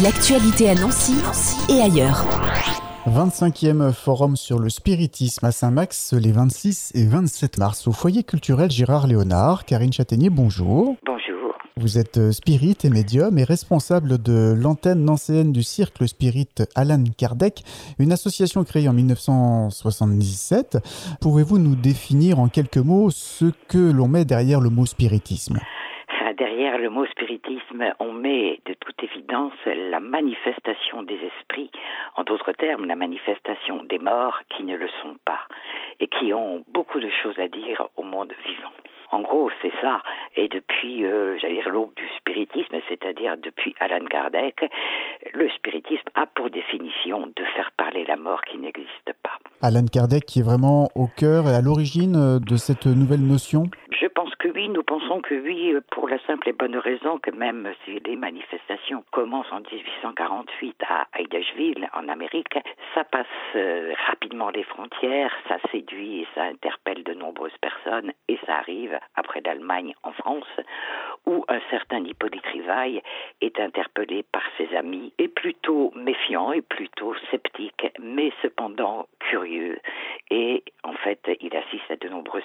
L'actualité à Nancy, et ailleurs. 25e forum sur le spiritisme à Saint-Max les 26 et 27 mars au foyer culturel Gérard Léonard. Karine Châtaignier, bonjour. Bonjour. Vous êtes euh, spirit et médium et responsable de l'antenne nancéenne du cirque Spirit Alan Kardec, une association créée en 1977. Pouvez-vous nous définir en quelques mots ce que l'on met derrière le mot spiritisme? Derrière le mot spiritisme, on met de toute évidence la manifestation des esprits, en d'autres termes, la manifestation des morts qui ne le sont pas et qui ont beaucoup de choses à dire au monde vivant. En gros, c'est ça. Et depuis, euh, j'allais dire l'aube du spiritisme, c'est-à-dire depuis Alan Kardec, le spiritisme a pour définition de faire parler la mort qui n'existe pas. Alan Kardec qui est vraiment au cœur et à l'origine de cette nouvelle notion? Que oui, euh, pour la simple et bonne raison que même si les manifestations commencent en 1848 à Hydesville, en Amérique, ça passe rapidement les frontières, ça séduit et ça interpelle de nombreuses personnes et ça arrive après l'Allemagne en France, où un certain Hippolyte Rivaille est interpellé par ses amis, et plutôt méfiant et plutôt sceptique, mais cependant curieux en fait, il assiste à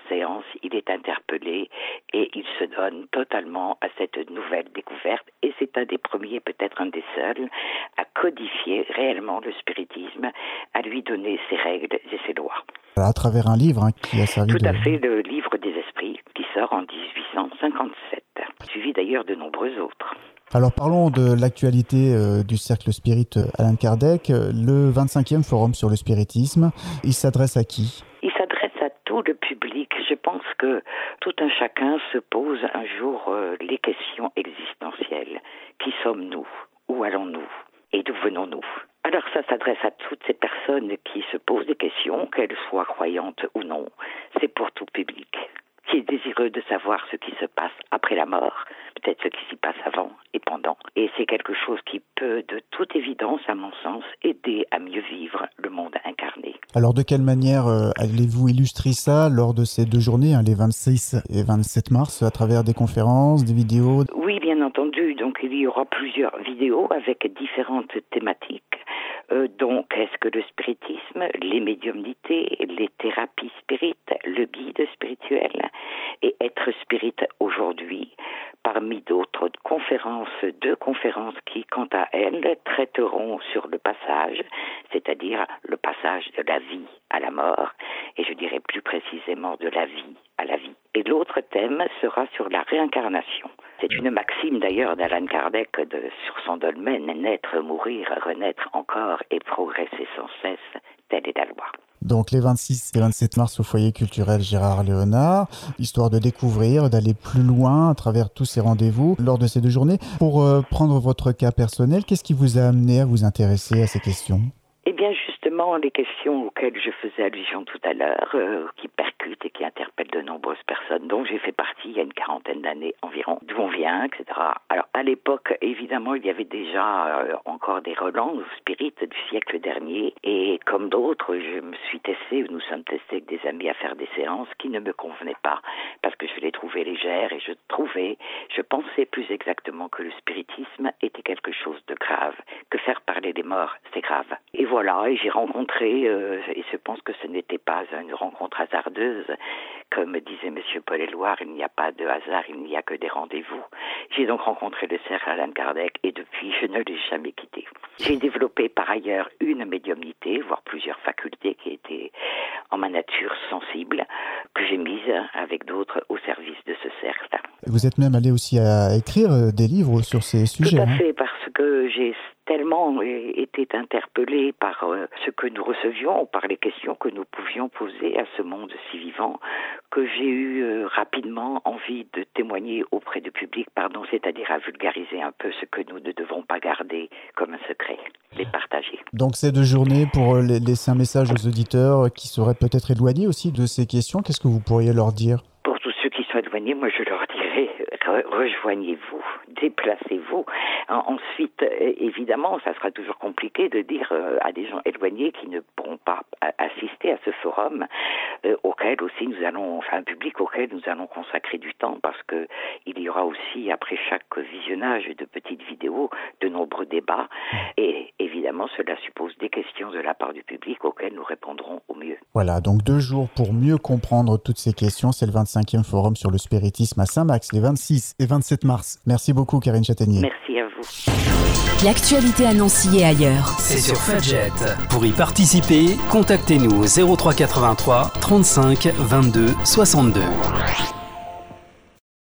séances, il est interpellé et il se donne totalement à cette nouvelle découverte. Et c'est un des premiers, peut-être un des seuls, à codifier réellement le spiritisme, à lui donner ses règles et ses lois. À travers un livre hein, qui a servi Tout à fait, le livre des esprits, qui sort en 1857, suivi d'ailleurs de nombreux autres. Alors parlons de l'actualité euh, du cercle spirit euh, Alain Kardec, le 25e forum sur le spiritisme. Il s'adresse à qui? Il s'adresse à tout le public. Je pense que tout un chacun se pose un jour euh, les questions existentielles. Qui sommes-nous? Où allons-nous? Et d'où venons-nous? Alors ça s'adresse à toutes ces personnes qui se posent des questions, qu'elles soient croyantes ou non. C'est pour tout public qui est désireux de savoir ce qui se passe après la mort, peut-être ce qui s'y passe avant et pendant. Et c'est quelque chose qui peut, de toute évidence, à mon sens, aider à mieux vivre le monde. Alors de quelle manière euh, allez-vous illustrer ça lors de ces deux journées, hein, les 26 et 27 mars, à travers des conférences, des vidéos? Oui, bien entendu. Donc il y aura plusieurs vidéos avec différentes thématiques. Euh, donc, est-ce que le spiritisme, les médiumnités, les thérapies spirites, le guide spirituel et être spirit aujourd'hui, parmi d'autres conférences, deux conférences qui, quant à elles, traiteront sur le passage, c'est-à-dire le passage de la vie à la mort, et je dirais plus précisément de la vie à la vie. Et l'autre thème sera sur la réincarnation. C'est une maxime d'ailleurs d'Alan Kardec de, sur son dolmen, naître, mourir, renaître encore et progresser sans cesse, telle est la loi. Donc les 26 et 27 mars au foyer culturel Gérard Léonard, histoire de découvrir, d'aller plus loin à travers tous ces rendez-vous lors de ces deux journées. Pour euh, prendre votre cas personnel, qu'est-ce qui vous a amené à vous intéresser à ces questions? Les questions auxquelles je faisais allusion tout à l'heure, euh, qui percutent et qui interpellent de nombreuses personnes, dont j'ai fait partie il y a une quarantaine d'années environ, d'où on vient, etc. Alors, à l'époque, évidemment, il y avait déjà euh, encore des relents spirites du siècle dernier, et comme d'autres, je me suis testé, nous sommes testés avec des amis à faire des séances qui ne me convenaient pas, parce que je les trouvais légères, et je trouvais, je pensais plus exactement que le spiritisme était quelque chose de grave, que faire parler des morts, c'est grave. Voilà, et j'ai rencontré, euh, et je pense que ce n'était pas une rencontre hasardeuse, comme disait M. Paul Éloire, il n'y a pas de hasard, il n'y a que des rendez-vous. J'ai donc rencontré le cercle Alain Kardec et depuis, je ne l'ai jamais quitté. J'ai développé par ailleurs une médiumnité, voire plusieurs facultés qui étaient en ma nature sensible, que j'ai mise avec d'autres au service de ce cercle. Vous êtes même allé aussi à écrire euh, des livres sur ces sujets. Tout à hein fait, que j'ai tellement été interpellé par euh, ce que nous recevions, par les questions que nous pouvions poser à ce monde si vivant, que j'ai eu euh, rapidement envie de témoigner auprès du public, pardon, c'est-à-dire à vulgariser un peu ce que nous ne devons pas garder comme un secret, les partager. Donc ces deux journées pour laisser un message aux auditeurs qui seraient peut-être éloignés aussi de ces questions, qu'est-ce que vous pourriez leur dire? Pour tous ceux qui sont éloignés, moi je leur rejoignez-vous, déplacez-vous. Ensuite, évidemment, ça sera toujours compliqué de dire euh, à des gens éloignés qui ne pourront pas assister à ce forum, euh, auquel aussi nous allons, enfin un public auquel nous allons consacrer du temps, parce que il y aura aussi après chaque visionnage de petites vidéos de nombreux débat. Et évidemment, cela suppose des questions de la part du public auxquelles nous répondrons au mieux. Voilà, donc deux jours pour mieux comprendre toutes ces questions. C'est le 25e forum sur le spiritisme à Saint-Max, les 26 et 27 mars. Merci beaucoup, Karine Châtaignier. Merci à vous. L'actualité à Nancy et ailleurs. C'est sur Fudget. Pour y participer, contactez-nous au 0383 35 22 62.